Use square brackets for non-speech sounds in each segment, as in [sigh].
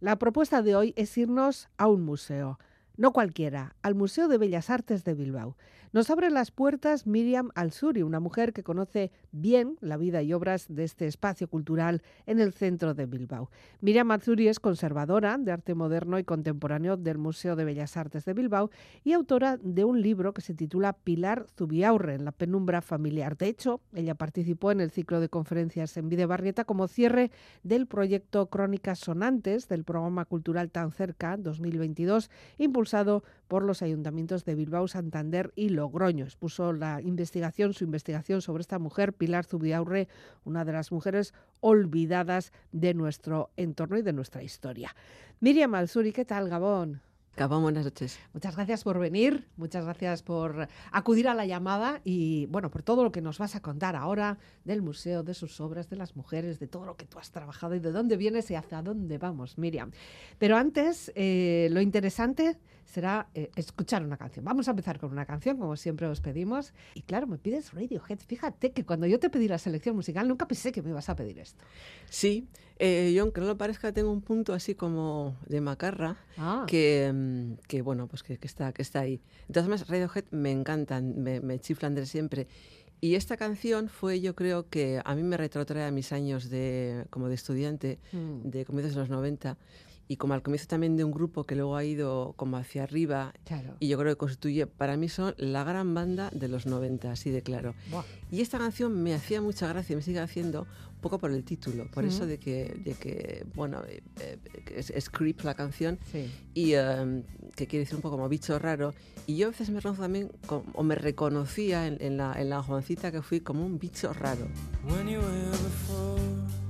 La propuesta de hoy es irnos a un museo, no cualquiera, al Museo de Bellas Artes de Bilbao. Nos abre las puertas Miriam Alsuri, una mujer que conoce bien la vida y obras de este espacio cultural en el centro de Bilbao. Miriam Alsuri es conservadora de arte moderno y contemporáneo del Museo de Bellas Artes de Bilbao y autora de un libro que se titula Pilar Zubiaurre en la penumbra familiar. De hecho, ella participó en el ciclo de conferencias en Videbarrieta como cierre del proyecto Crónicas Sonantes del programa cultural Tan Cerca 2022, impulsado por los ayuntamientos de Bilbao, Santander y Logroño. Expuso la investigación, su investigación sobre esta mujer, Pilar Zubiaurre, una de las mujeres olvidadas de nuestro entorno y de nuestra historia. Miriam Alzuri, ¿qué tal, Gabón? Gabón, buenas noches. Muchas gracias por venir, muchas gracias por acudir a la llamada y bueno, por todo lo que nos vas a contar ahora del museo, de sus obras, de las mujeres, de todo lo que tú has trabajado y de dónde vienes y hacia dónde vamos, Miriam. Pero antes, eh, lo interesante será eh, escuchar una canción. Vamos a empezar con una canción, como siempre os pedimos. Y claro, me pides Radiohead. Fíjate que cuando yo te pedí la selección musical, nunca pensé que me ibas a pedir esto. Sí, eh, yo aunque no lo parezca, tengo un punto así como de macarra ah. que, mm, que, bueno, pues que, está, que está ahí. Entonces, Radiohead me encantan, me, me chiflan de siempre. Y esta canción fue, yo creo que a mí me retrotrae a mis años de, como de estudiante, mm. de comienzos de los 90 y como al comienzo también de un grupo que luego ha ido como hacia arriba y yo creo que constituye, para mí son la gran banda de los 90, así de claro. Y esta canción me hacía mucha gracia, me sigue haciendo un poco por el título, por eso de que, de que bueno, eh, eh, es, creep la canción y em, que quiere decir un poco como bicho raro. Y yo a veces me reconozco también, o me reconocía en, la, en la jovencita que fui como un bicho raro. look you in the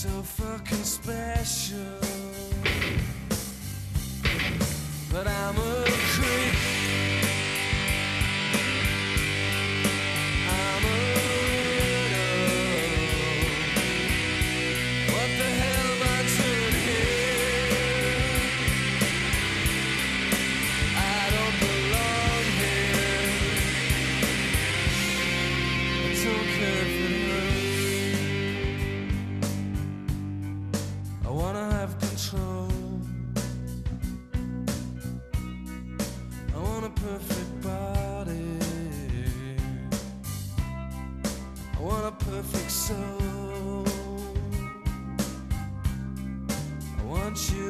So fucking special. But I'm a want you.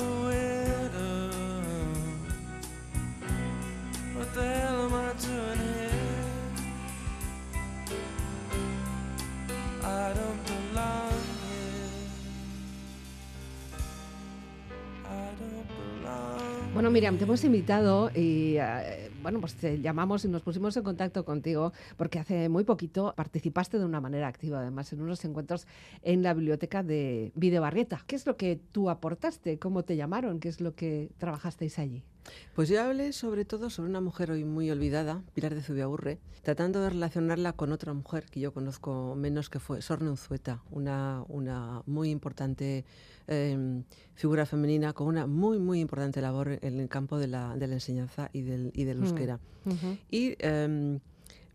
Bueno, Miriam, te hemos invitado y eh, bueno, pues te llamamos y nos pusimos en contacto contigo porque hace muy poquito participaste de una manera activa, además, en unos encuentros en la biblioteca de Videobarrieta. ¿Qué es lo que tú aportaste? ¿Cómo te llamaron? ¿Qué es lo que trabajasteis allí? Pues yo hablé sobre todo sobre una mujer hoy muy olvidada, Pilar de Zubiaurre, tratando de relacionarla con otra mujer que yo conozco menos, que fue Sorne Unzueta, una, una muy importante eh, figura femenina con una muy, muy importante labor en el campo de la, de la enseñanza y del, y del Mm. euskera. Y eh,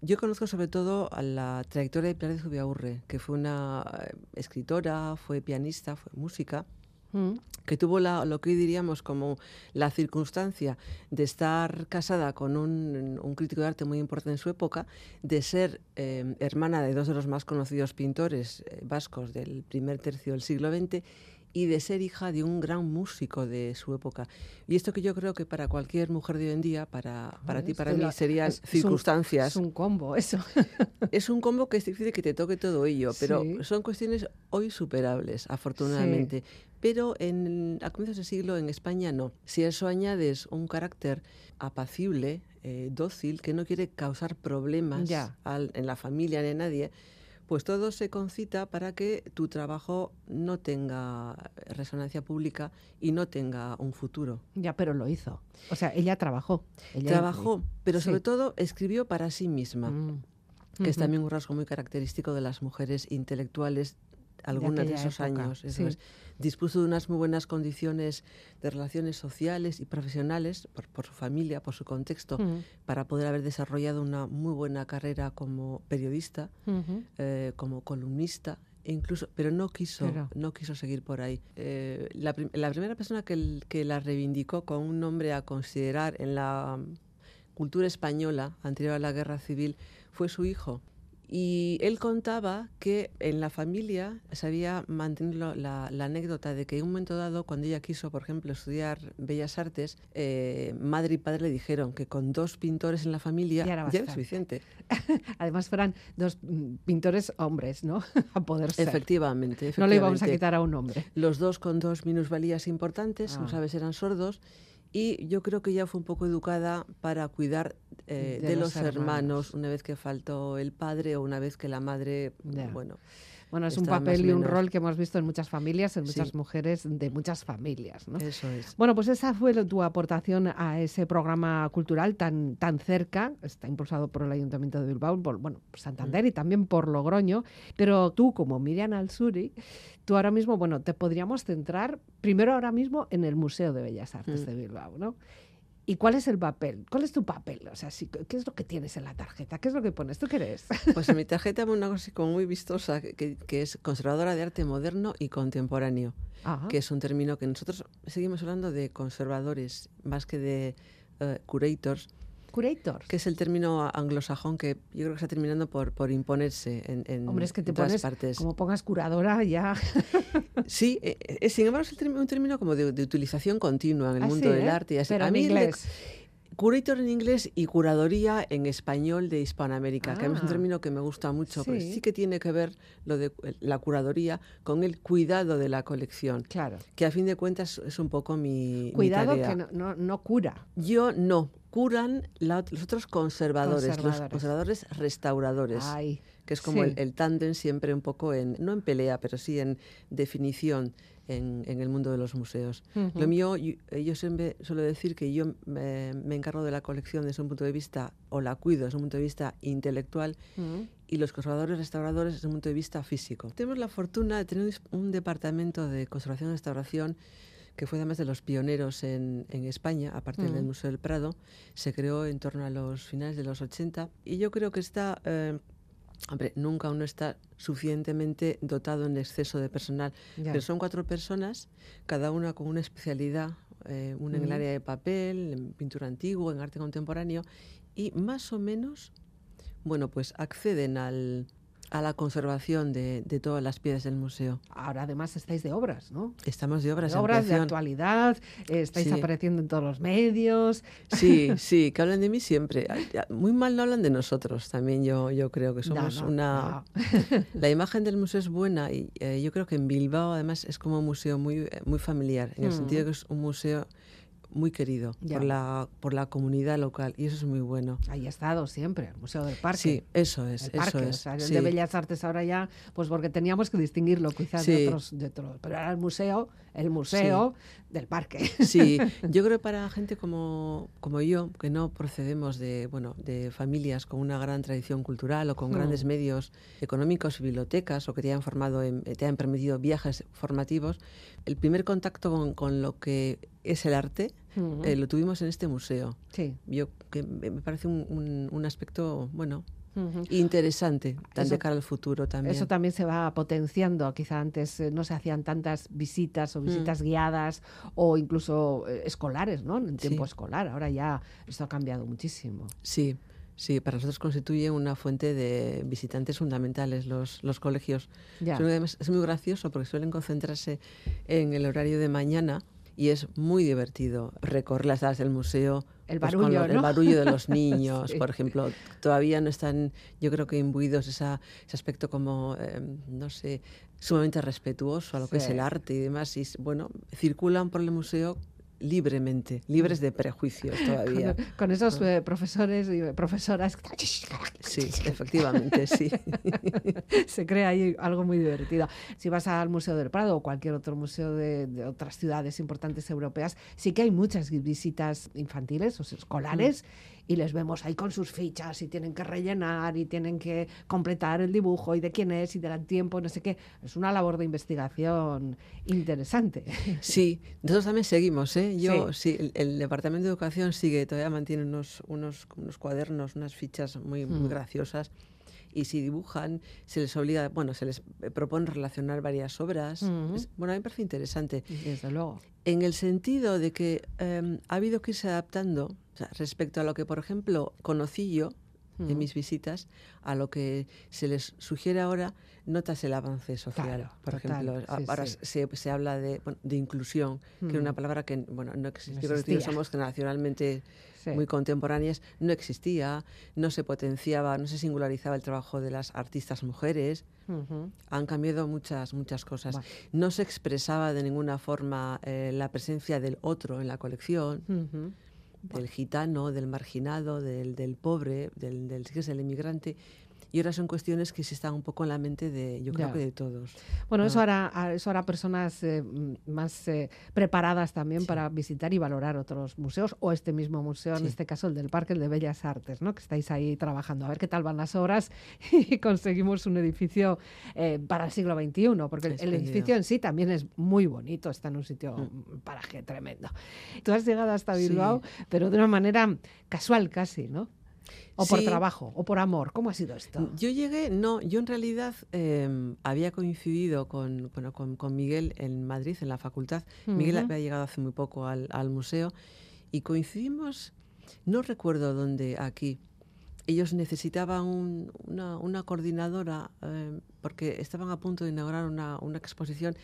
yo conozco sobre todo a la trayectoria de Pilar de Zubiaurre, que fue una eh, escritora, fue pianista, fue música Que tuvo la- lo que hoy diríamos como la circunstancia de estar casada con un, un crítico de arte muy importante en su época, de ser eh, hermana de dos de los más conocidos pintores eh, vascos del primer tercio del siglo XX y de ser hija de un gran músico de su época. Y esto que yo creo que para cualquier mujer de hoy en día, para, para ti, Es para mí, la- serían es- [laughs] es un- circunstancias Es un combo, eso. [laughs] es un combo que es difícil que te toque todo ello, pero Sí. son cuestiones hoy superables, afortunadamente. Pero en, a comienzos de siglo en España no. Si a eso añades un carácter apacible, eh, dócil, que no quiere causar problemas al- en la familia ni a nadie, pues todo se concita para que tu trabajo no tenga resonancia pública y no tenga un futuro. ya, pero lo hizo. O sea, ella trabajó. ella Trabajó, pero sobre Sí. todo escribió para sí misma Mm. que es también un rasgo muy característico de las mujeres intelectuales algunas de, esos época, años. eso sí. es. Dispuso de unas muy buenas condiciones de relaciones sociales y profesionales por, por su familia, por su contexto, para poder haber desarrollado una muy buena carrera como periodista, eh, como columnista. e Incluso, pero no quiso, Pero- no quiso seguir por ahí. Eh, la, prim- la primera persona que la reivindicó con un nombre a considerar en la mm, cultura española anterior a la guerra civil fue su hijo. Y él contaba que en la familia se había mantenido la, la anécdota de que en un momento dado, cuando ella quiso, por ejemplo, estudiar Bellas Artes, eh, madre y padre le dijeron que con dos pintores en la familia Ya era ya era bastante. suficiente. [laughs] Además fueran dos mm, pintores hombres, ¿no? [laughs] a poder ser. Efectivamente, No le íbamos a quitar a un hombre. Los dos con dos minusvalías importantes, Ah. como sabes, eran sordos. Y yo creo que ella fue un poco educada para cuidar eh, De de, los hermanos. hermanos. una vez que faltó el padre o una vez que la madre, bueno, Bueno, es un papel y un menos. rol que hemos visto en muchas familias, en Sí. muchas mujeres de muchas familias, ¿no? eso es. Bueno, pues esa fue tu aportación a ese programa cultural tan, tan cerca, está impulsado por el Ayuntamiento de Bilbao, por bueno, por Santander Mm. y también por Logroño, pero tú como Miriam Alsuri, tú ahora mismo, bueno, te podríamos centrar primero ahora mismo en el Museo de Bellas Artes Mm. de Bilbao, ¿no? ¿Y cuál es el papel? ¿Cuál es tu papel? O sea, si- ¿qué es lo que tienes en la tarjeta? ¿Qué es lo que pones? ¿Tú qué eres? [laughs] Pues en mi tarjeta hay una cosa así como muy vistosa, que- es conservadora de arte moderno y contemporáneo, que es un término que nosotros seguimos hablando de conservadores más que de eh, curators, que es el término anglosajón que yo creo que está terminando por, por imponerse en, en, Hombre, es que te todas pones, partes. como pongas curadora, ya... [laughs] Sí, eh, eh, sin embargo es un término como de, de utilización continua en el Ah, mundo del ¿eh? arte. Y así. Pero a en mí inglés. Curator en inglés y curadoría en español de Hispanoamérica, que a mí es un Ah. término que me gusta mucho, porque Sí. sí que tiene que ver lo de la curadoría con el cuidado de la colección, Claro. que a fin de cuentas es un poco mi, mi Cuidado tarea. que no, no, no cura. Yo no, curan la- los otros conservadores, los Conservadores. conservadores restauradores, Ay, que es como sí. el, el tándem siempre un poco en, no en pelea, pero sí en definición en, en el mundo de los museos. Ujú. Lo mío, yo, eh, yo siempre suelo decir que yo me, me encargo de la colección desde un punto de vista, o la cuido desde un punto de vista intelectual, Mm. y los conservadores restauradores desde un punto de vista físico. Tenemos la fortuna de tener un departamento de conservación y restauración que fue además de los pioneros en, en España, a partir del Mm. Museo del Prado. Se creó en torno a los finales de los 80 y yo creo que está... eh, Hombre, nunca uno está suficientemente dotado en exceso de personal, Ya. pero son cuatro personas, cada una con una especialidad, eh, una en el área de papel, en pintura antigua, en arte contemporáneo, y más o menos, bueno, pues acceden al, a la conservación de, de, todas las piezas del museo. Ahora además estáis de obras, ¿no? Estamos de obras. De obras de actualidad, eh, estáis sí. apareciendo en todos los medios. Sí, [laughs] sí, que hablan de mí siempre. Muy mal no hablan de nosotros, también yo, yo creo que somos no, no, una... no. [laughs] La imagen del museo es buena y eh, yo creo que en Bilbao además es como un museo muy, muy familiar, en el Mm. sentido que es un museo muy querido Ya. por la, por la comunidad local y eso es muy bueno. Ahí ha estado siempre, el Museo del Parque. Sí, eso es, el parque, eso o es. sea, el sí. de Bellas Artes ahora ya, pues porque teníamos que distinguirlo quizás de, Sí. otros, de otros, pero era el museo, el museo del parque. Sí, [laughs] yo creo que para gente como, como yo, que no procedemos de, bueno, de familias con una gran tradición cultural o con Mm. grandes medios económicos, bibliotecas, o que te hayan formado, en- te hayan permitido viajes formativos, el primer contacto con, con lo que es el arte Ujú. eh, lo tuvimos en este museo. sí. Yo que me parece un, un- un aspecto, bueno, Ujú. interesante, tan Eso- de cara al futuro también. Eso también se va potenciando. Quizá antes eh, no se hacían tantas visitas Mm. o visitas guiadas o incluso eh, escolares, ¿no? En tiempo Sí. escolar. Ahora ya esto ha cambiado muchísimo. Sí, sí, para nosotros constituye una fuente de visitantes fundamentales los, los colegios. Ya. Es muy gracioso porque suelen concentrarse en el horario de mañana y es muy divertido recorrer las salas del museo. El pues, con barullo, lo- ¿no? El barullo de los [laughs] niños, Sí. por ejemplo. Todavía no están, yo creo que imbuidos esa, ese aspecto como, eh, no sé, sumamente respetuoso a lo que es el arte y demás. Y, bueno, circulan por el museo libremente, libres de prejuicios [laughs] todavía. Con, con esos eh, profesores y profesoras. Sí, efectivamente, sí. [laughs] se crea ahí algo muy divertido. Si vas al Museo del Prado o cualquier otro museo de, de otras ciudades importantes europeas, sí que hay muchas visitas infantiles o escolares y les vemos ahí con sus fichas y tienen que rellenar y tienen que completar el dibujo y de quién es y del tiempo, no sé qué. Es una labor de investigación interesante. [laughs] Sí, nosotros también seguimos, ¿eh? Yo, Sí. sí, el, el Departamento de Educación sigue, todavía mantiene unos, unos, unos cuadernos, unas fichas muy, muy Mm. graciosas. Y si dibujan, se les obliga, bueno, se les eh, propone relacionar varias obras. Es- bueno, a mí me parece interesante. Desde luego. En el sentido de que em, ha habido que irse adaptando o sea, respecto a lo que, por ejemplo, conocí yo en Ujú. mis visitas, a lo que se les sugiere ahora, notas el avance social. Claro, por total, ejemplo, sí, ahora sí. se, se habla de, bueno, de inclusión, que era una palabra que bueno, no existe. No existía. somos [laughs] generacionalmente Sí. muy contemporáneas, no existía, no se potenciaba, no se singularizaba el trabajo de las artistas mujeres. Han cambiado muchas, muchas cosas. No se expresaba de ninguna forma eh, la presencia del otro en la colección, del gitano, del marginado, del, del pobre, del, del, si es el inmigrante. Y ahora son cuestiones que se están un poco en la mente de, yo creo Ya. que de todos. Bueno, eso Ah. hará, eso hará personas eh, más eh, preparadas también Sí. para visitar y valorar otros museos o este mismo museo, en este caso el del Parque el de Bellas Artes, ¿no? que estáis ahí trabajando. A ver qué tal van las obras [laughs] y conseguimos un edificio eh, para el siglo XXI, porque el- edificio en sí también es muy bonito, está en un sitio, Mm. un paraje tremendo. Tú has llegado hasta Sí. Bilbao, pero de una manera casual casi, ¿no? O por Sí. trabajo, o por amor. ¿Cómo ha sido esto? Yo llegué, no, yo en realidad eh, había coincidido con, bueno, con, con Miguel en Madrid, en la facultad. Miguel Ujú. había llegado hace muy poco al, al museo y coincidimos, no recuerdo dónde, aquí. Ellos necesitaban un- una, una coordinadora eh, porque estaban a punto de inaugurar una, una exposición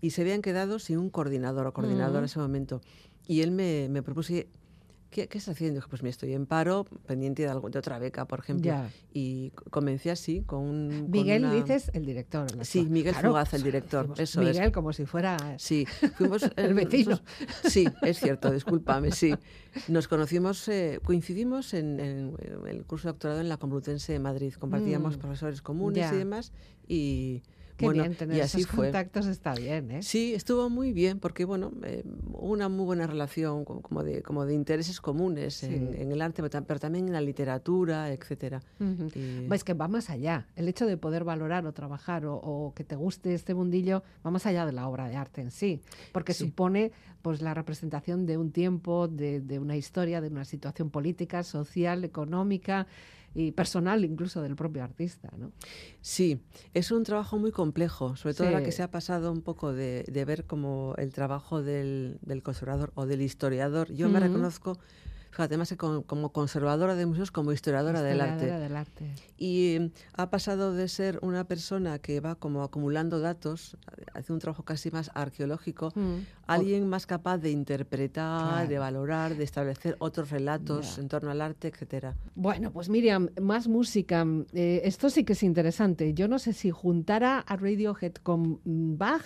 y se habían quedado sin un coordinador o coordinadora en Ujú. ese momento. Y él me, me propuso, ¿qué, ¿qué estás haciendo? Pues me estoy en paro, pendiente de, algo, de otra beca, por ejemplo. Ya. Y comencé así, con un... con Miguel una- dices el director. el Sí. Miguel Claro, Fugaz, el director, decimos eso es. Miguel como si fuera... Sí, fuimos... [laughs] El vecino. nosotros- sí, es cierto, discúlpame, sí. Nos conocimos, eh, coincidimos en, en- en el curso de doctorado en la Complutense de Madrid. Compartíamos Mm, profesores comunes ya. y demás. Y Qué bueno, bien tener y así esos fue. contactos está bien, ¿eh? Sí, estuvo muy bien porque, bueno, eh, una muy buena relación co- como de, como de intereses comunes en, Sí. en el arte, pero, tam- pero también en la literatura, etcétera. Y- Es que va más allá. El hecho de poder valorar o trabajar o, o que te guste este mundillo va más allá de la obra de arte en sí, porque Sí. supone pues la representación de un tiempo, de, de una historia, de una situación política, social, económica y personal incluso del propio artista, ¿no? Sí, es un trabajo muy complejo, sobre todo ahora que Sí. se ha pasado un poco de, de ver como el trabajo del, del conservador o del historiador. Yo me reconozco fíjate, más que como, conservadora de museos, como historiadora, del, arte. del arte. Y mm, ha pasado de ser una persona que va como acumulando datos, hace un trabajo casi más arqueológico, Mm. alguien más capaz de interpretar, de valorar, de establecer otros relatos en torno al arte, etcétera. Bueno, pues Miriam, más música. Eh, esto sí que es interesante. Yo no sé si juntara a Radiohead con mm, Bach.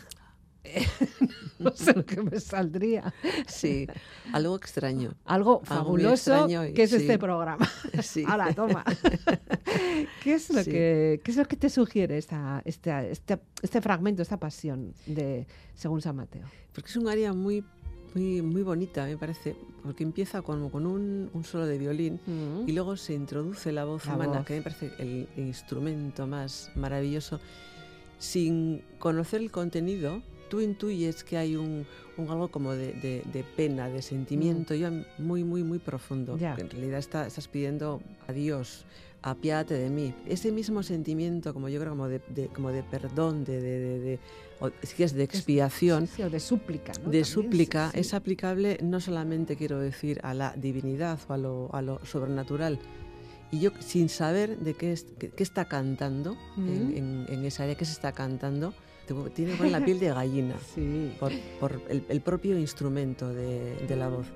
[laughs] no sé lo que me saldría. Sí, algo extraño. Algo fabuloso extraño y- que es sí. este programa. [laughs] Sí. Ahora, toma. [laughs] ¿Qué es lo Sí. que qué es lo que te sugiere esta, esta- este, este fragmento, esta pasión de según San Mateo? Porque es un área muy, muy, muy bonita, me parece, porque empieza con, con un, un solo de violín Mm. y luego se introduce la voz La humana, voz. que me parece el instrumento más maravilloso. Sin conocer el contenido, tú intuyes que hay un, un algo como de, de- de pena, de sentimiento, ya muy, muy, muy profundo. Mm. En realidad está- estás pidiendo a Dios, apiádate de mí. Ese mismo sentimiento, como yo creo, como de, de- como de perdón, de, de, de- de- o si quieres, de expiación, Sí, sí, o de súplica. ¿no? de También, súplica sí, es aplicable no solamente, quiero decir, a la divinidad o a lo, a lo sobrenatural. Y yo, sin saber de qué, es- qué- qué está cantando en, Mm. en- en esa área, qué se está cantando, tiene con la piel de gallina [laughs] Sí. por, por el, el propio instrumento de, de la voz.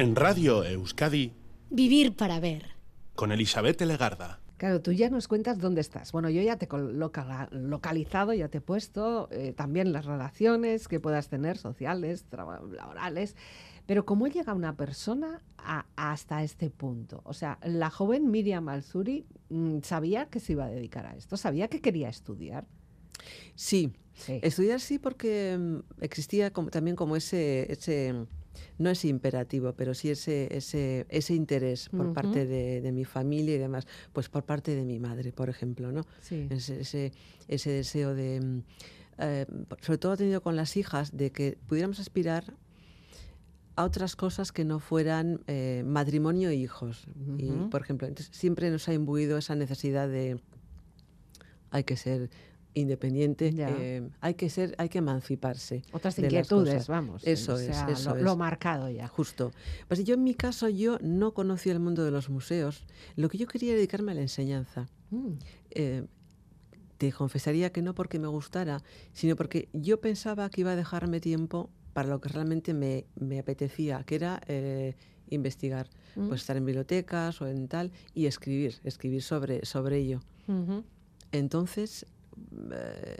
En Radio Euskadi, Vivir para ver. con Elizabeth Legarda. Claro, tú ya nos cuentas dónde estás. Bueno, yo ya te he localizado, ya te he puesto eh, también las relaciones que puedas tener, sociales, laborales. Pero ¿cómo llega una persona a- hasta este punto? O sea, la joven Miriam Alzuri mm, sabía que se iba a dedicar a esto, sabía que quería estudiar. Sí, Sí. estudiar sí porque mm, existía como- también como ese, ese, no ese imperativo, pero sí ese, ese, ese interés por parte de, de mi familia y demás, pues por parte de mi madre, por ejemplo, ¿no? Sí. Ese, ese, ese deseo de, mm, eh, sobre todo tenido con las hijas, de que pudiéramos aspirar a otras cosas que no fueran eh, matrimonio e hijos. Y, por ejemplo, entonces, siempre nos ha imbuido esa necesidad de hay que ser independiente, eh, hay que ser, hay que emanciparse. Otras de las inquietudes, cosas. vamos. Eso o es, sea, eso lo, marcado ya. Justo. Pues yo en mi caso yo no conocía el mundo de los museos. Lo que yo quería dedicarme a la enseñanza. Mm, Eh, te confesaría que no porque me gustara, sino porque yo pensaba que iba a dejarme tiempo para lo que realmente me, me apetecía, que era eh, investigar, Mm. pues estar en bibliotecas o en tal y escribir, escribir sobre, sobre ello. Entonces, eh,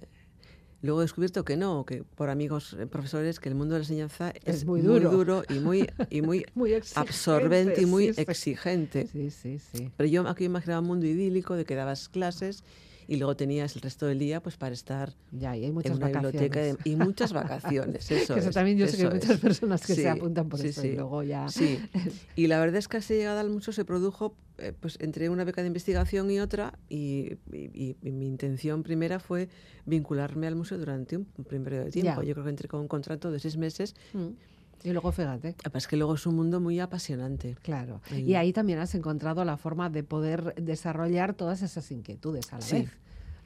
luego he descubierto que no, que por amigos eh, profesores, que el mundo de la enseñanza es, Es muy duro. y muy, y muy [laughs] absorbente y muy sí. exigente. Sí, sí, sí. Pero yo aquí imaginaba un mundo idílico de que dabas clases y luego tenías el resto del día pues para estar Ya, y hay en una biblioteca de- y muchas vacaciones. [laughs] Eso, Que eso es, también yo sé que hay muchas personas que Sí, se apuntan por sí, eso sí. y luego ya... Sí, [laughs] y la verdad es que esa llegada al museo se produjo eh, pues entre una beca de investigación y otra y, y- y mi intención primera fue vincularme al museo durante un primer periodo de tiempo. Ya. Yo creo que entré con un contrato de seis meses. Mm. Y luego fíjate. Es que luego es un mundo muy apasionante. Claro. Ahí. Y ahí también has encontrado la forma de poder desarrollar todas esas inquietudes a la Sí. vez.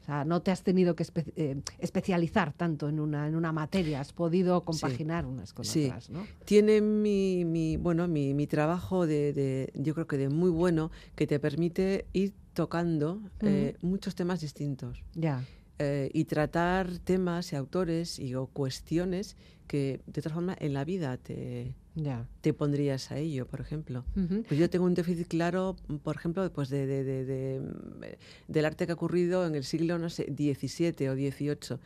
O sea, no te has tenido que espe- eh, especializar tanto en una, en una materia, has podido compaginar unas con Sí. otras, ¿no? Tiene mi, mi- bueno, mi, mi trabajo de, de- yo creo que de muy bueno, que te permite ir tocando eh, muchos temas distintos Ya. eh, y tratar temas y autores y o cuestiones que de otra forma en la vida te, te pondrías a ello, por ejemplo. Ujú. Pues yo tengo un déficit claro, por ejemplo, pues de, de- de- de, del arte que ha ocurrido en el siglo, no sé, XVII o XVIII.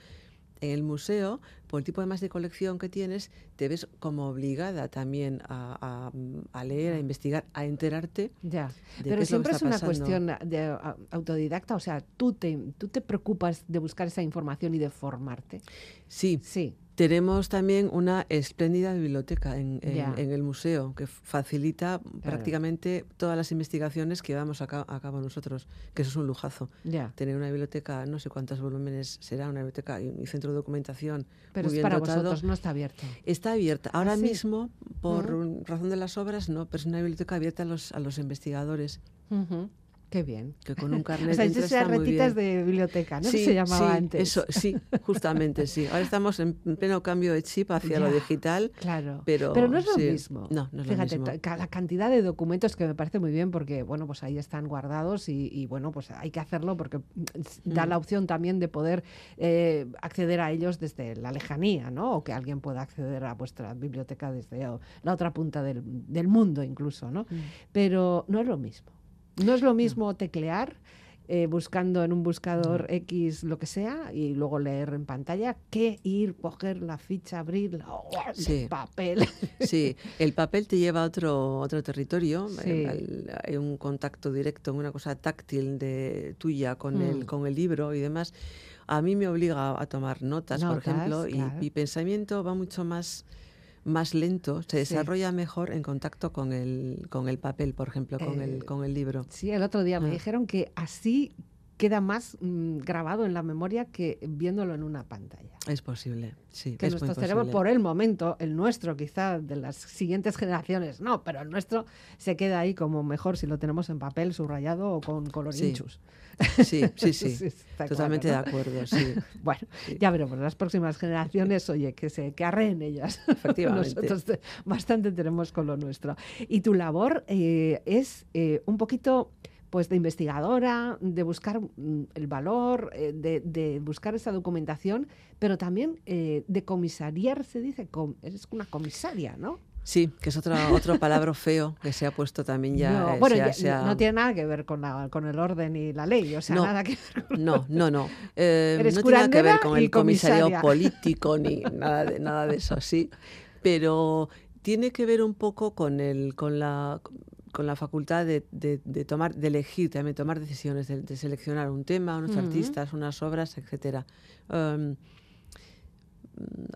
En el museo, por el tipo además de colección que tienes, te ves como obligada también a, a- a leer, a investigar, a enterarte. Ya, de pero siempre es una cuestión de autodidacta, o sea, tú te, tú te preocupas de buscar esa información y de formarte. Sí, Sí, tenemos también una espléndida biblioteca en, en- Ya. en el museo que facilita prácticamente todas las investigaciones que llevamos a ca- a cabo nosotros, que eso es un lujazo. tener una biblioteca, no sé cuántos volúmenes será, una biblioteca y un centro de documentación Pero muy es bien para dotado. vosotros, no está abierto. Está abierta. Ahora ¿Ah, sí? mismo, por razón de las obras, no, pero es una biblioteca abierta a los, a los investigadores, Ujú. Qué bien. que con un carnet [laughs] O sea, de esas muy bien. de biblioteca, ¿no? Sí, se llamaba sí, antes. Eso, sí, [laughs] justamente sí. Ahora estamos en pleno cambio de chip hacia lo digital. Claro, Pero, no es lo sí. mismo. No, no es lo Fíjate, mismo. ta- ca- la cantidad de documentos que me parece muy bien porque, bueno, pues ahí están guardados y, y, bueno, pues hay que hacerlo porque da Mm. la opción también de poder eh, acceder a ellos desde la lejanía, ¿no? O que alguien pueda acceder a vuestra biblioteca desde la otra punta del, del mundo incluso, ¿no? Mm. Pero no es lo mismo. No es lo mismo teclear eh, buscando en un buscador Mm. X lo que sea y luego leer en pantalla que ir, coger la ficha, abrirla, ¡oh, el Sí. papel. [laughs] Sí, el papel te lleva a otro, otro territorio, Sí. un contacto directo, una cosa táctil de tuya con, Mm. el, con el libro y demás. A mí me obliga a tomar notas, por ejemplo, y mi pensamiento va mucho más, más lento, se Sí. desarrolla mejor en contacto con el, con el papel, por ejemplo, con, Eh, el, con el libro. Sí, el otro día me Ah. dijeron que así queda más mm, grabado en la memoria que viéndolo en una pantalla. Es posible, sí. Que es nuestro cerebro, por el momento, el nuestro quizá de las siguientes generaciones, no, pero el nuestro se queda ahí como mejor si lo tenemos en papel, subrayado o con colorinchus. Sí, sí, sí. [laughs] claro, Totalmente ¿no? de acuerdo, sí. [laughs] Bueno, Sí. ya veremos, las próximas generaciones, oye, que se que arreen ellas. [laughs] Efectivamente. Nosotros te- bastante tenemos con lo nuestro. Y tu labor eh, es eh, un poquito pues de investigadora, de buscar mm, el valor, eh, de, de buscar esa documentación, pero también eh, de comisariar, se dice, com- eres una comisaria, ¿no? Sí, que es otro, otro palabra feo que se ha puesto también ya. No, eh, bueno, ya- no tiene nada que ver con, la- con el orden y la ley, o sea, No. nada que ver con- No, no, no. [laughs] Eh, Eres no tiene nada que ver con el comisario comisaria. político ni [laughs] nada de, nada de eso, sí. Pero tiene que ver un poco con el, con la con la facultad de, de- de tomar, de elegir, también tomar decisiones, de, de seleccionar un tema, unos artistas, unas obras, etcétera. Em,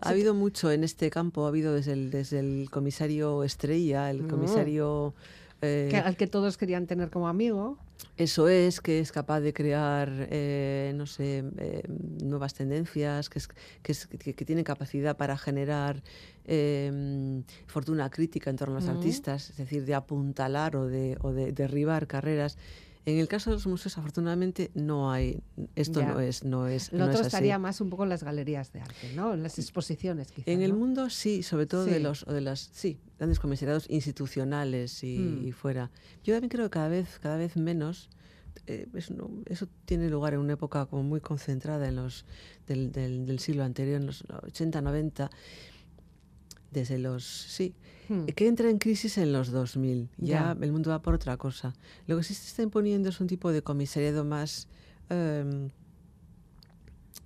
ha habido mucho en este campo, ha habido desde el, desde el comisario Estrella, el Mm. comisario eh, que- al que todos querían tener como amigo. eso es, que es capaz de crear, eh, no sé, eh, nuevas tendencias, que, es, que, es- que- que tiene capacidad para generar eh, fortuna crítica en torno a los Ujú. artistas, es decir, de apuntalar o de, o de derribar carreras. En el caso de los museos, afortunadamente, no hay, esto Ya. no es, no es, Lo no otro es así. estaría más un poco en las galerías de arte, ¿no? En las exposiciones, quizás. En el mundo sí, sobre todo de los de las sí, grandes comisariados institucionales y, Mm. y fuera. Yo también creo que cada vez cada vez menos eh, eso, no- eso tiene lugar en una época como muy concentrada en los del, del, del siglo anterior, en los 80, 90, desde los sí, Hmm. que entra en crisis en los 2000. Ya, Ya. el mundo va por otra cosa. Lo que sí se está imponiendo es un tipo de comisariado más, em,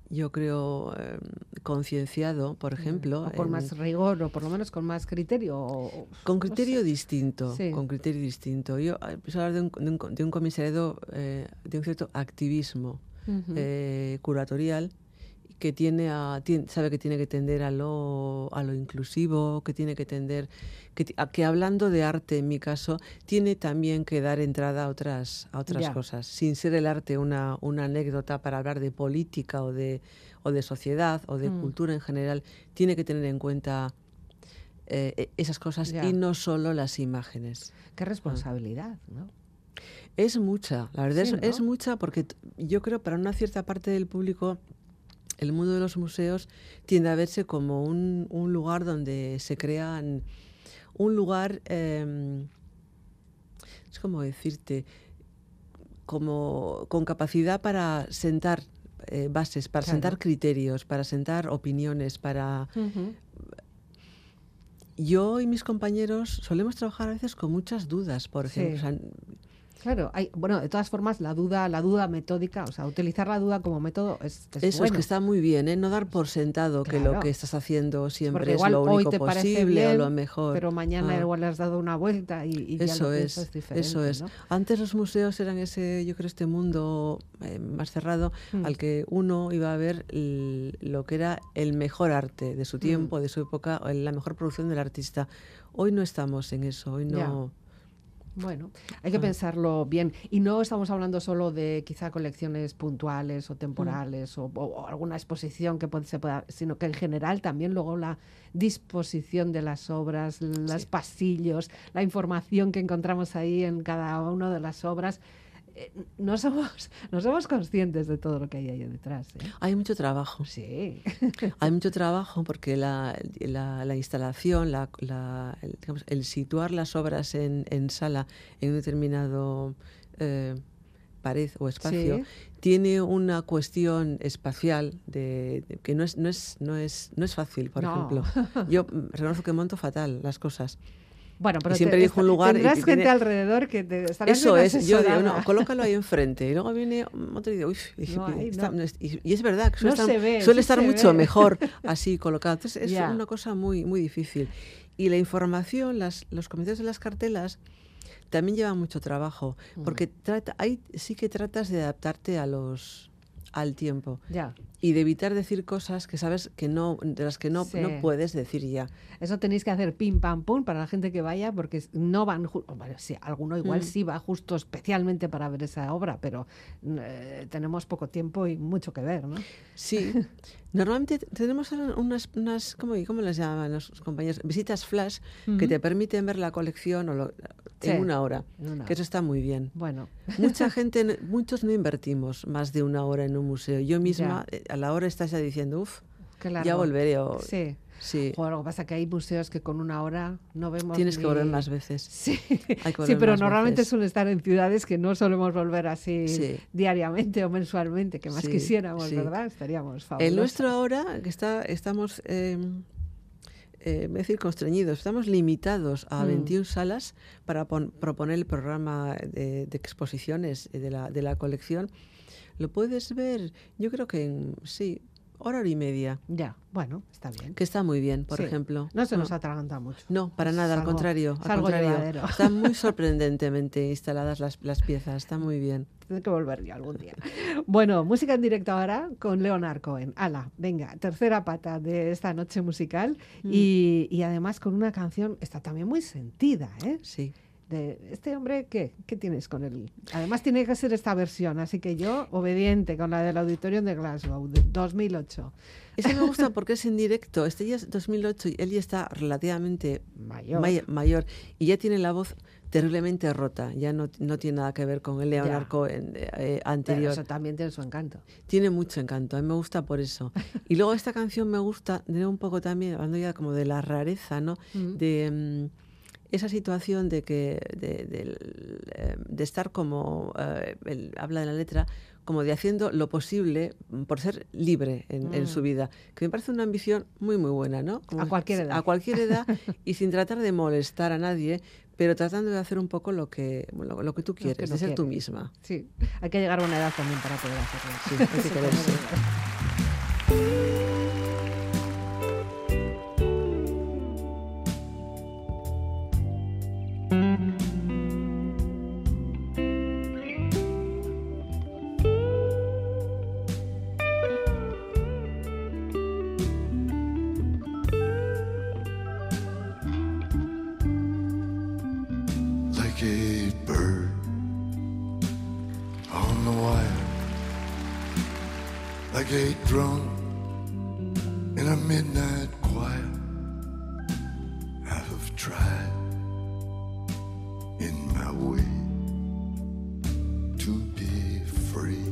yo creo, em, concienciado, por ejemplo. O con en- más rigor, o por lo menos con más criterio. o- con no criterio sé. distinto, Sí. con criterio distinto. Yo eh, empiezo a hablar de un, de un, de un comisariado, eh, de un cierto activismo eh, curatorial que tiene a, sabe que tiene que tender a lo, a lo inclusivo, que tiene que tender, que, ti- a- que hablando de arte en mi caso, tiene también que dar entrada a otras, a otras Ya. cosas, sin ser el arte una, una anécdota para hablar de política o de, o de sociedad o de Mm. cultura en general, tiene que tener en cuenta eh, e- esas cosas Ya. y no solo las imágenes. Qué responsabilidad, ¿no? Es mucha, la verdad Sí, es, es mucha porque yo creo para una cierta parte del público el mundo de los museos tiende a verse como un, un lugar donde se crean un lugar em, es como decirte como con capacidad para sentar eh, bases, para Claro. sentar criterios, para sentar opiniones, para yo y mis compañeros solemos trabajar a veces con muchas dudas, por Sí. ejemplo, o sea, Claro, hay, bueno, de todas formas, la duda, la duda metódica, o sea, utilizar la duda como método es, es Eso bueno. es que está muy bien, ¿eh? No dar por sentado que lo que estás haciendo siempre Porque es lo hoy único te posible bien, o lo mejor. Pero mañana Ah. igual le has dado una vuelta y, y ya lo es, diferente, eso es. ¿no? Antes los museos eran ese, yo creo, este mundo eh, más cerrado Mm. al que uno iba a ver lo que era el mejor arte de Mm. su tiempo, de su época, la mejor producción del artista. Hoy no estamos en eso, hoy no. Bueno, hay que Ah. pensarlo bien. Y no estamos hablando solo de quizá colecciones puntuales o temporales o, o- o alguna exposición que puede- se pueda, sino que en general también luego la disposición de las obras, los Sí. pasillos, la información que encontramos ahí en cada una de las obras. Eh, no somos, [laughs] no somos conscientes de todo lo que hay ahí detrás. ¿eh? Hay mucho trabajo. Sí. [laughs] Hay mucho trabajo porque la, la- la instalación, la, la- el, digamos, el situar las obras en, en sala en un determinado eh, pared o espacio Sí. tiene una cuestión espacial de, de que no es, no es, no es, no es fácil, por No. ejemplo. [laughs] Yo mm, reconozco que monto fatal las cosas. Bueno, pero siempre te- elijo un lugar y tendrás que gente tiene- alrededor que te Eso es, yo digo, no, colócalo ahí enfrente. Y luego viene otro y digo, uy, y- No hay, está- no. y, y es verdad que suele No estar, ve, suele sí estar mucho ve. mejor [laughs] así colocado. Entonces es una cosa muy, muy difícil. Y la información, las, los comentarios de las cartelas también llevan mucho trabajo, Mm. porque trata, ahí sí que tratas de adaptarte a los al tiempo Ya. Y de evitar decir cosas que sabes que no de las que no, Sí. no puedes decir ya. Eso tenéis que hacer pim pam pum para la gente que vaya, porque no van, bueno, sí, alguno igual Mm. sí va justo especialmente para ver esa obra, pero eh, tenemos poco tiempo y mucho que ver, ¿no? Sí. [laughs] Normalmente tenemos unas, unas ¿cómo, cómo las llaman los compañeros? Visitas flash que te permiten ver la colección o lo- Sí, en una hora. una Que eso está muy bien. Bueno, Mucha [laughs] gente, muchos no invertimos más de una hora en un museo. Yo misma eh, a la hora estás ya diciendo, uff, ya volveré. O, Sí. sí. Lo que pasa que hay museos que con una hora no vemos Tienes que volver más veces. Sí, sí pero normalmente veces. suele estar en ciudades que no solemos volver así Sí. diariamente o mensualmente, que más Sí, quisiéramos. ¿verdad? Estaríamos fabulosos. El nuestro ahora, que está, estamos eh, eh, decir constreñidos, estamos limitados a Mm. 21 salas para pon- proponer el programa de, de exposiciones de la, de la colección. Lo puedes ver, yo creo que en, sí, hora, hora y media, Ya, bueno, está bien. que está muy bien, por Sí. ejemplo. No se nos atraganta mucho. No, para nada, al contrario. Al contrario. Están muy [laughs] sorprendentemente instaladas las, las piezas, está muy bien. Tengo que volver yo algún día. Bueno, música en directo ahora con Leonard Cohen. Ala, venga, tercera pata de esta noche musical Mm. y, y además con una canción, está también muy sentida, ¿eh? Sí. De este hombre, ¿qué? ¿Qué tienes con él? Además tiene que ser esta versión, así que yo obediente con la del Auditorium de Glasgow, de 2008. Ese me gusta [laughs] porque es en directo. Este ya es 2008 y él ya está relativamente Mayor. may- mayor y ya tiene la voz terriblemente rota. Ya no, no tiene nada que ver con el Leonard. Cohen eh, eh, Pero anterior. eso también tiene su encanto. Tiene mucho encanto, a mí me gusta por eso. [laughs] Y luego esta canción me gusta de un poco también, hablando ya como de la rareza, ¿no? Mm. De mm, esa situación de que de, eh, de estar como, eh, él habla de la letra, como de haciendo lo posible por ser libre en, en Mm. su vida, que me parece una ambición muy, muy buena, ¿no? Como A cualquier edad. A cualquier edad [laughs] y sin tratar de molestar a nadie, pero tratando de hacer un poco lo que, lo, lo que tú que quieres, no de ser tú misma. Sí, hay que llegar a una edad también para poder hacerlo. Sí, hay que [laughs] drum in a midnight choir. I have tried in my way to be free,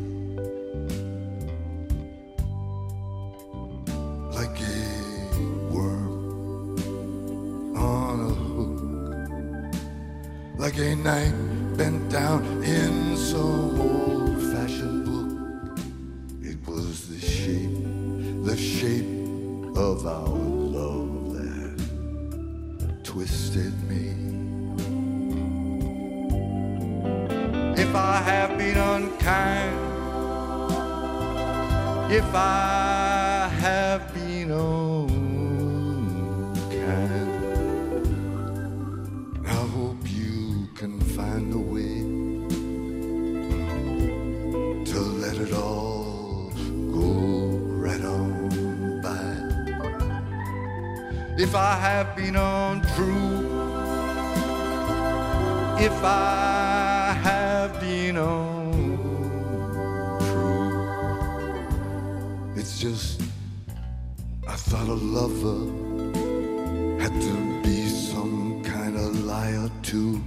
like a worm on a hook like a knight have been untrue, if I have been untrue, it's just I thought a lover had to be some kind of liar too.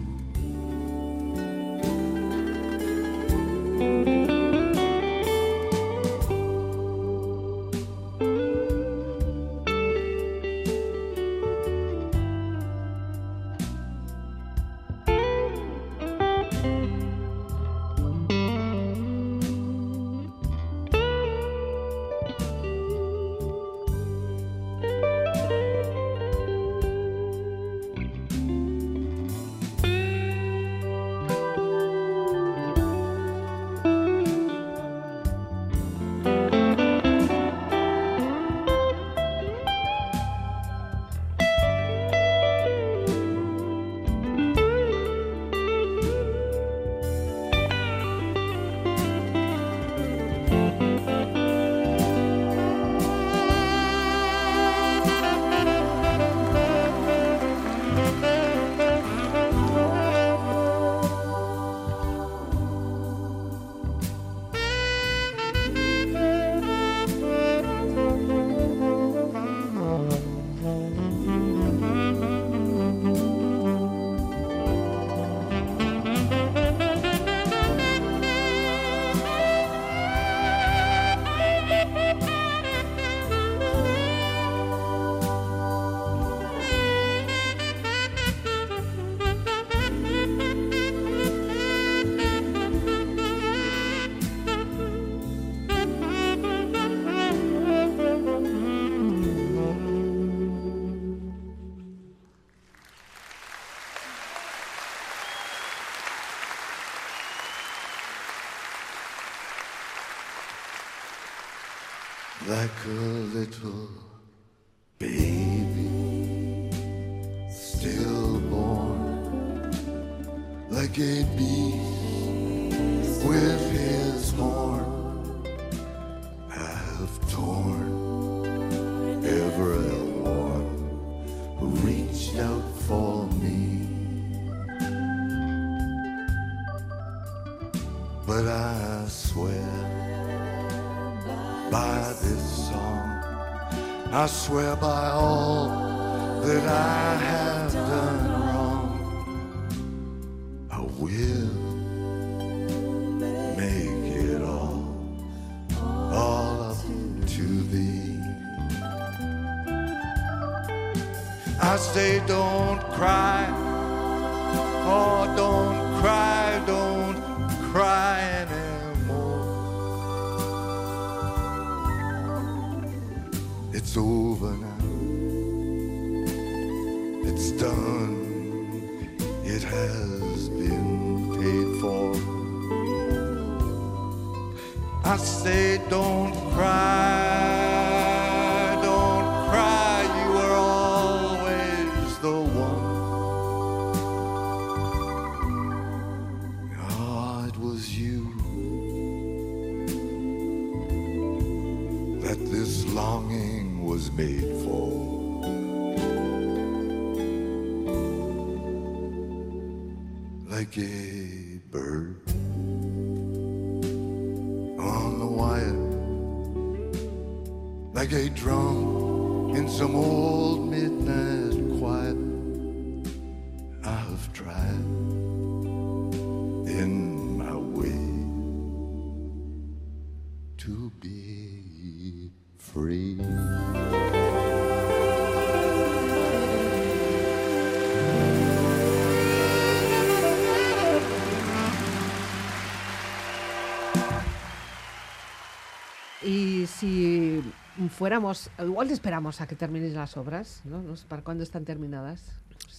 Like a little baby stillborn, like a beast I swear by all that I have was made for. Like a bird on the wire, like a drum in some old midnight fuéramos, igual esperamos a que termines las obras, ¿no? No sé ¿Para cuándo están terminadas?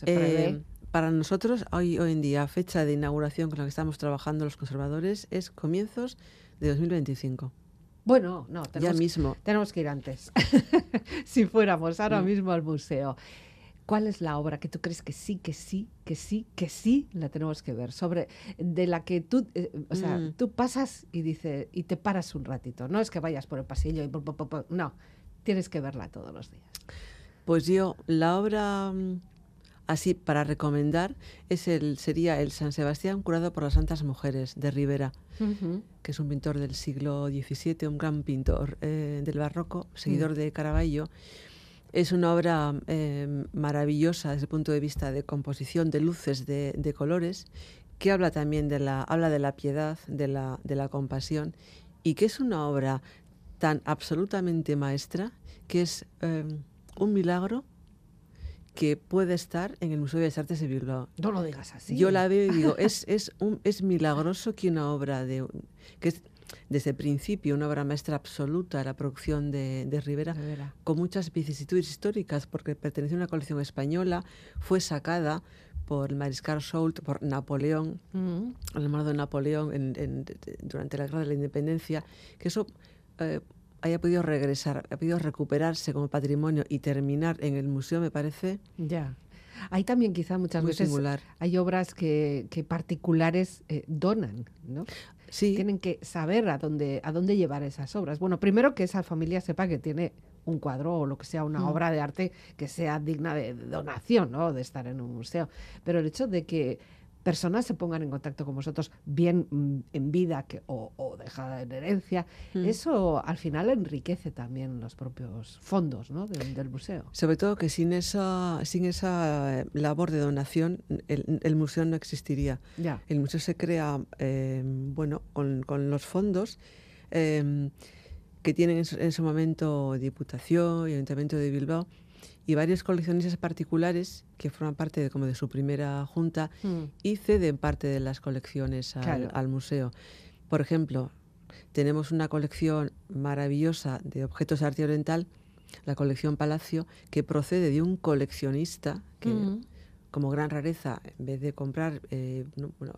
Eh, para nosotros, hoy, hoy en día, fecha de inauguración con la que estamos trabajando los conservadores es comienzos de 2025. Bueno, no, Ya tenemos, mismo. tenemos que ir antes. [laughs] si fuéramos ahora Mm. mismo al museo. ¿Cuál es la obra que tú crees que sí, que sí, que sí, que sí la tenemos que ver? Sobre de la que tú, eh, o sea, Mm. tú pasas y dice y te paras un ratito. No es que vayas por el pasillo y pu- no, tienes que verla todos los días. Pues yo, la obra mm, así para recomendar es el, sería el San Sebastián curado por las Santas Mujeres de Rivera, que es un pintor del siglo XVII, un gran pintor eh, del barroco, seguidor de Caravaggio. Es una obra eh, maravillosa desde el punto de vista de composición, de luces, de, de colores, que habla también de la, habla de la piedad, de la, de la compasión, y que es una obra tan absolutamente maestra que es eh, un milagro que puede estar en el Museo de Bellas Artes de Bilbao. No lo digas así. Yo la veo y digo, es, es, un, es milagroso que una obra de que es desde el principio una obra maestra absoluta, la producción de, de Rivera, Rivera. con muchas vicisitudes históricas, porque pertenece a una colección española, fue sacada por el mariscal Soult, por Napoleón, Mm. el hermano de Napoleón en- en- durante la Guerra de la Independencia, que eso eh, haya podido regresar, ha podido recuperarse como patrimonio y terminar en el museo, me parece Ya. Hay también quizá muchas muy veces singular. hay obras que, que particulares eh, donan, ¿no? Sí, Tienen que saber a dónde, a dónde llevar esas obras. Bueno, primero que esa familia sepa que tiene un cuadro o lo que sea, una Mm. obra de arte que sea digna de donación, ¿no? De estar en un museo. Pero el hecho de que personas se pongan en contacto con vosotros, bien mm, en vida que, o, o dejada en herencia, Mm. eso al final enriquece también los propios fondos ¿no? del, del museo. Sobre todo que sin esa, sin esa eh, labor de donación el, el museo no existiría. Ya. El museo se crea eh, bueno, con, con los fondos eh, que tienen en su, en su momento Diputación y Ayuntamiento de Bilbao y varios coleccionistas particulares que forman parte de, como de su primera junta Mm. y ceden parte de las colecciones al, Claro. al museo. Por ejemplo, tenemos una colección maravillosa de objetos de arte oriental, la colección Palacio, que procede de un coleccionista que, Mm. como gran rareza, en vez de comprar eh, no, bueno,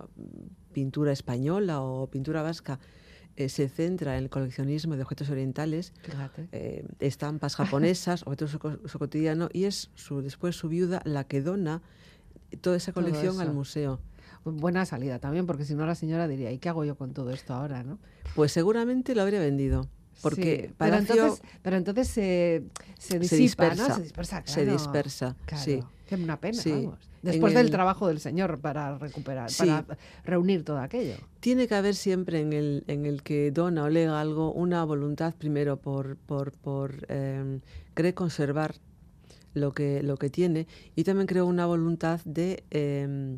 pintura española o pintura vasca, eh, se centra en el coleccionismo de objetos orientales, eh, estampas japonesas, [laughs] objetos su cotidiano, y es su, después su viuda la que dona toda esa colección al museo. Buena salida también, porque si no la señora diría, ¿y qué hago yo con todo esto ahora? ¿no? Pues seguramente lo habría vendido. Porque pero entonces, pero entonces se, se, dispersa, se dispersa, Se dispersa, sí. Qué una pena, vamos. Después del trabajo del Señor para recuperar, para reunir todo aquello. Tiene que haber siempre en el, en el que dona o lega algo una voluntad primero por, por, por em, querer conservar lo que, lo que tiene y también creo una voluntad de eh,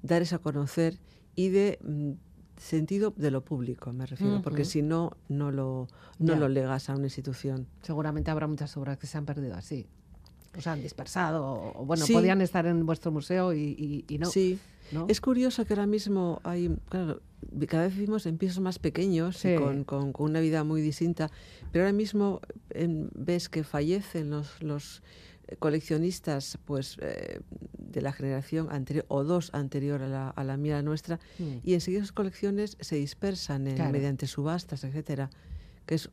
dar eso a conocer y de mm, sentido de lo público, me refiero, porque si no, no lo, no lo legas a una institución. Seguramente habrá muchas obras que se han perdido así. Se han dispersado, o, bueno, podían estar en vuestro museo y, no. Sí, es curioso que ahora mismo hay, claro, cada vez vivimos en pisos más pequeños y con, con, una vida muy distinta, pero ahora mismo ves que fallecen los, los coleccionistas pues eh, de la generación anterior o dos anterior a la, a la mía nuestra mm. y enseguida sus colecciones se dispersan mediante subastas etcétera que es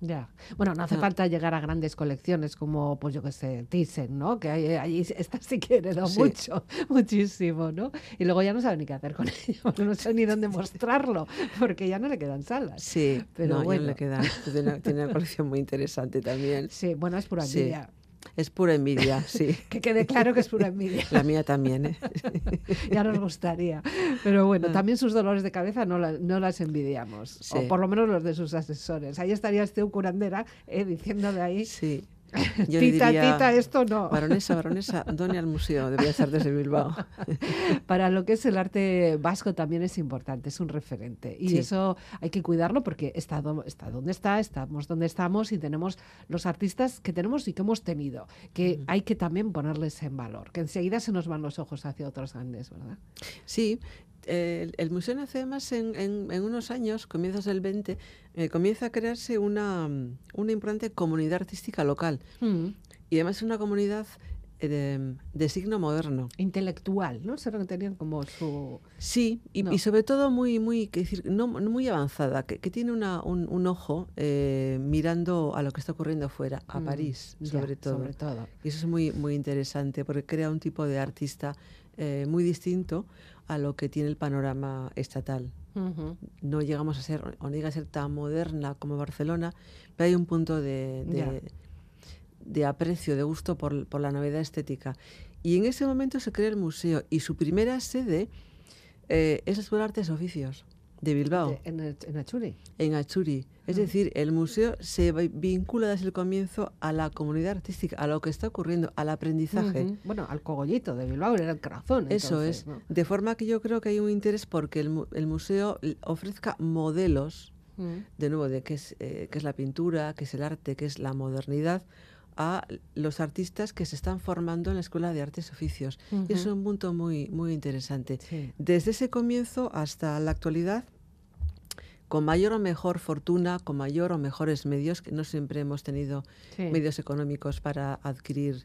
ya. Bueno, no hace ah. falta llegar a grandes colecciones como, pues yo que sé, Thyssen, ¿no? Que ahí [laughs] está sí que heredó mucho, muchísimo, ¿no? Y luego ya no sabe ni qué hacer con [laughs] ello, no sé ni dónde mostrarlo, porque ya no le quedan salas. Sí, pero bueno. le tiene, una, colección muy interesante también. Sí, bueno, es pura envidia. Es pura envidia, sí. [laughs] que quede claro que es pura envidia. La mía también, ¿eh? [laughs] ya nos gustaría. Pero bueno, ah. también sus dolores de cabeza no, no las envidiamos. O por lo menos los de sus asesores. Ahí estaría este curandera eh, diciendo de ahí. Sí. [laughs] Yo tita, tita, esto no. [laughs] Baronesa, baronesa, done al museo de Bellas Artes de Bilbao. [laughs] Para lo que es el arte vasco también es importante, es un referente. Y eso hay que cuidarlo porque está, está donde está, estamos donde estamos y tenemos los artistas que tenemos y que hemos tenido, que hay que también ponerles en valor, que enseguida se nos van los ojos hacia otros grandes, ¿verdad? Sí, el, museo nace además en, en, unos años, comienzos del 20, eh, comienza a crearse una, una importante comunidad artística local. Mm. Y además es una comunidad eh, de, signo moderno. Intelectual, ¿no? Se tenían como su... Sí, y, sobre todo muy, muy, que decir, no, muy avanzada, que, tiene una, un, ojo eh, mirando a lo que está ocurriendo afuera, a mm, París, sobre, todo. sobre todo. Y eso es muy, muy interesante, porque crea un tipo de artista muy distinto a lo que tiene el panorama estatal. No llegamos a ser, o no llega a ser tan moderna como Barcelona, pero hay un punto de, de, aprecio, de gusto por, por, la novedad estética. Y en ese momento se crea el museo y su primera sede eh, es la Escuela de Artes Oficios de Bilbao. en, en, Achuri. En Achuri. Es ah. decir, el museo se vincula desde el comienzo a la comunidad artística, a lo que está ocurriendo, al aprendizaje. Bueno, al cogollito de Bilbao, era el corazón. Eso es. De forma que yo creo que hay un interés porque el, el museo ofrezca modelos, de nuevo, de qué es, eh, qué es la pintura, qué es el arte, qué es la modernidad, a los artistas que se están formando en la Escuela de Artes y Oficios. y es un punto muy, muy interesante. Desde ese comienzo hasta la actualidad, con mayor o mejor fortuna, con mayor o mejores medios, que no siempre hemos tenido medios económicos para adquirir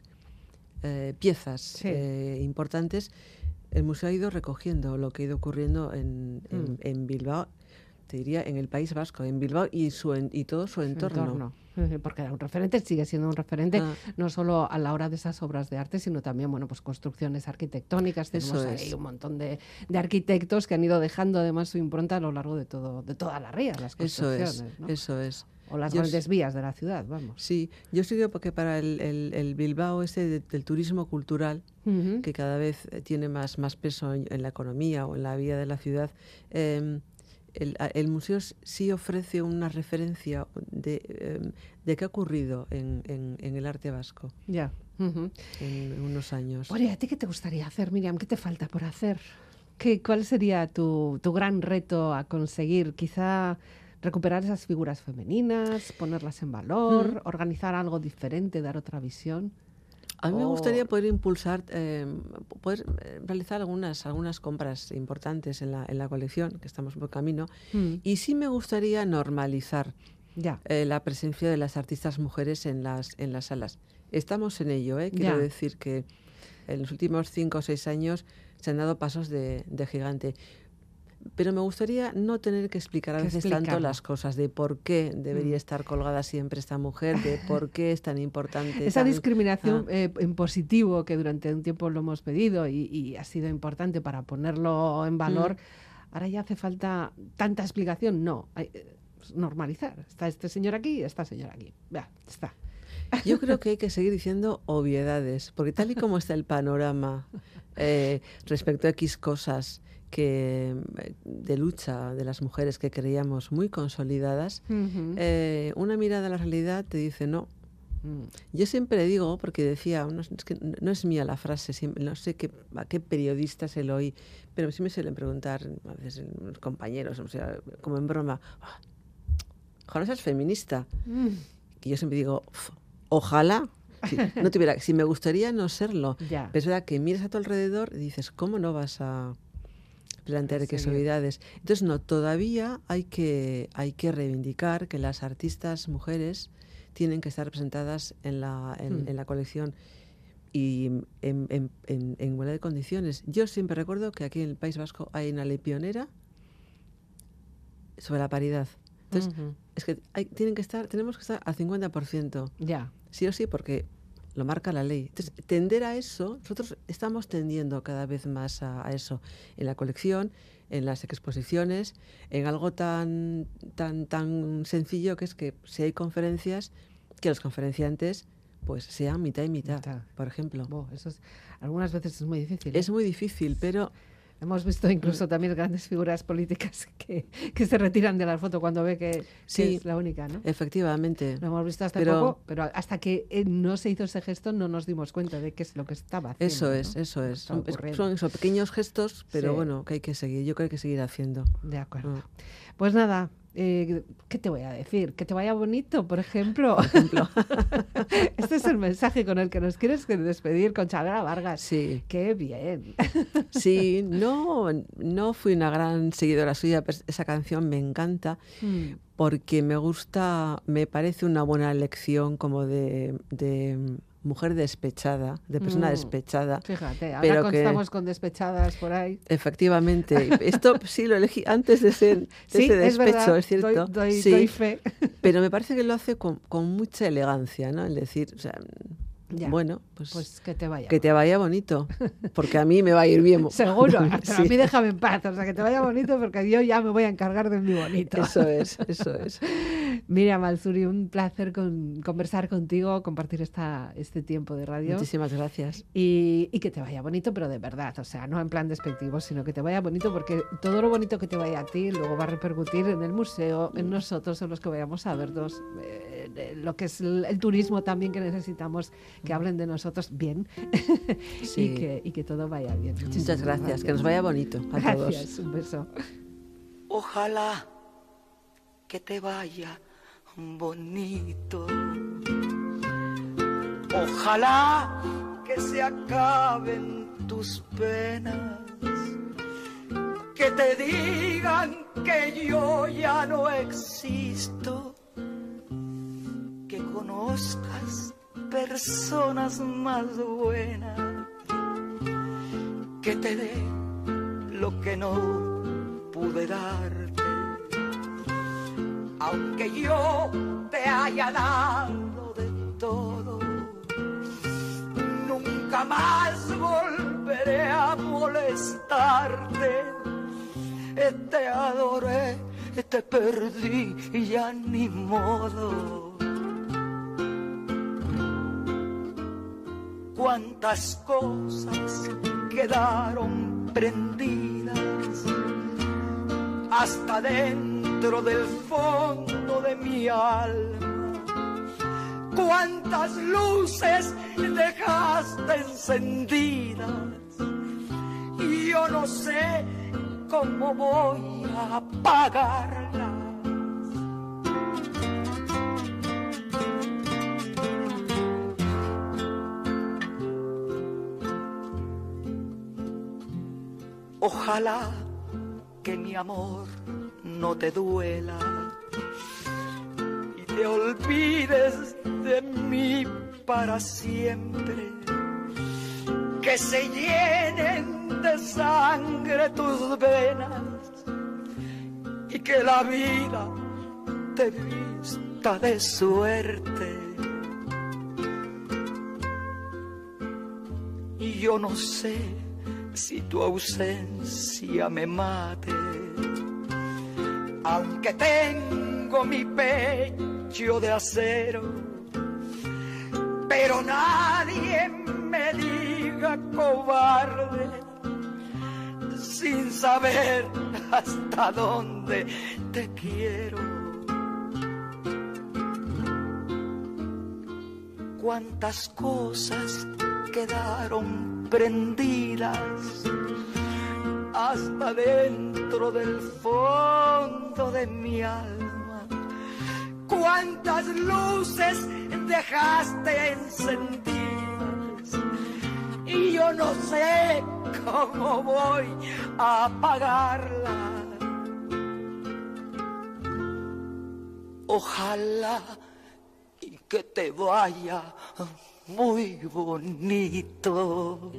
eh, piezas eh, importantes, el museo ha ido recogiendo lo que ha ido ocurriendo en, en mm. Bilbao te diría, en el País Vasco, en Bilbao y, su y todo su entorno. Porque era un referente, sigue siendo un referente, ah. no solo a la hora de esas obras de arte, sino también, bueno, pues construcciones arquitectónicas. Tenemos ahí un montón de, de, arquitectos que han ido dejando además su impronta a lo largo de todo, de toda la ría, las construcciones. Eso es, eso es. O las grandes vías de la ciudad, vamos. Sí, yo sigo porque para el, el, Bilbao este del turismo cultural, que cada vez tiene más, más peso en, la economía o en la vida de la ciudad, eh, el, museo sí ofrece una referencia de, em, de qué ha ocurrido en, en, el arte vasco. Ya. En unos años. Oye, ¿a ti qué te gustaría hacer, Miriam? ¿Qué te falta por hacer? ¿Qué, ¿Cuál sería tu, tu gran reto a conseguir? Quizá recuperar esas figuras femeninas, ponerlas en valor, organizar algo diferente, dar otra visión. A mí me gustaría poder impulsar, em, poder eh, realizar algunas, algunas compras importantes en la, en la colección, que estamos por camino, mm. y sí me gustaría normalizar ya. Eh, la presencia de las artistas mujeres en las, en las salas. Estamos en ello, ¿eh? quiero decir que en los últimos cinco o seis años se han dado pasos de, de gigante pero me gustaría no tener que explicar a veces tanto las cosas de por qué debería mm. estar colgada siempre esta mujer, de por qué es tan importante. Esa discriminación ah. eh, en positivo que durante un tiempo lo hemos pedido y, ha sido importante para ponerlo en valor, mm. ahora ya hace falta tanta explicación. No, hay, eh, normalizar. Está este señor aquí y esta señora aquí. Vea, está. Yo creo que hay que [laughs] seguir diciendo obviedades, porque tal y como está el panorama eh, respecto a X cosas, que de lucha de las mujeres que creíamos muy consolidadas, eh, una mirada a la realidad te dice no. Mm. Yo siempre digo, porque decía, no, es que no es mía la frase, no sé qué, a qué periodista se lo oí, pero sí me suelen preguntar a veces los compañeros, o sea, como en broma, oh, no seas feminista. Mm. Y yo siempre digo, ojalá, si, no tuviera, si me gustaría no serlo. [laughs] Pero es verdad que miras a tu alrededor y dices, ¿cómo no vas a plantear que Entonces, no, todavía hay que, hay que reivindicar que las artistas mujeres tienen que estar representadas en la, en, hmm. la colección y en, en, en, igualdad de condiciones. Yo siempre recuerdo que aquí en el País Vasco hay una ley pionera sobre la paridad. Entonces, es que hay, tienen que estar, tenemos que estar al 50%. Ya. Sí o sí, porque lo marca la ley. Entonces, tender a eso, nosotros estamos tendiendo cada vez más a, eso en la colección, en las exposiciones, en algo tan, tan, tan sencillo que es que si hay conferencias, que los conferenciantes pues sean mitad y mitad, por ejemplo. eso algunas veces es muy difícil. Es ¿eh? muy difícil, pero Hemos visto incluso también grandes figuras políticas [laughs] que, que se retiran de la foto cuando ve que, es la única, ¿no? Efectivamente. Lo hemos visto hasta pero, poco, pero hasta que eh, no se hizo ese gesto no nos dimos cuenta de qué es lo que estaba haciendo. Eso es, eso es. Son, esos pequeños gestos, pero bueno, que hay que seguir. Yo creo que hay que seguir haciendo. De acuerdo. Ah. Pues nada, eh, ¿qué te voy a decir? Que te vaya bonito, por ejemplo. [laughs] este es el mensaje con el que nos quieres despedir con Chavera Vargas. Sí. Qué bien. [laughs] sí, no, no fui una gran seguidora suya, pero esa canción me encanta. Mm. Porque me gusta, me parece una buena lección como de mujer despechada, de persona mm. despechada. Fíjate, ahora pero estamos con despechadas por ahí. Efectivamente. Esto [laughs] sí lo elegí antes de ser ese despecho, es, cierto. sí, fe. Pero me parece que lo hace con, con mucha elegancia, ¿no? El decir, o sea, bueno, pues, pues, que te vaya. Que te vaya bonito, porque a mí me va a ir bien. [laughs] Seguro, [laughs] a mí déjame en paz, o sea, que te vaya bonito porque yo ya me voy a encargar de mi bonito. Eso es, eso es. [laughs] Mira, Malsuri, un placer con, conversar contigo, compartir esta, este tiempo de radio. Muchísimas gracias. Y, y, que te vaya bonito, pero de verdad, o sea, no en plan despectivo, sino que te vaya bonito porque todo lo bonito que te vaya a ti luego va a repercutir en el museo, en nosotros, en los que vayamos a vernos, eh, lo que es el turismo también que necesitamos que hablen de nosotros bien [laughs] y, que, y, que, todo vaya bien. Muchas gracias. que nos vaya bonito a gracias, un beso. Ojalá que te vaya bonito. Ojalá que se acaben tus penas, que te digan que yo ya no existo, que conozcas personas más buenas que te dé lo que no pude darte. Aunque yo te haya dado de todo, nunca más volveré a molestarte. Te adoré, te perdí y ya ni modo cuántas cosas quedaron prendidas hasta dentro del fondo de mi alma. Cuántas luces dejaste encendidas y yo no sé cómo voy a apagarlas. Ojalá que mi amor no te duela y te olvides de mí para siempre. Que se llenen de sangre tus venas que la vida te vista de suerte. Y yo no sé si tu ausencia me mate, aunque tengo mi pecho de acero, pero nadie me diga cobarde sin saber hasta dónde te quiero. Cuántas cosas quedaron prendidas hasta dentro del fondo de mi alma. Cuántas luces dejaste encendidas y yo no sé cómo voy a apagarla. Ojalá y que te vaya muy bonito.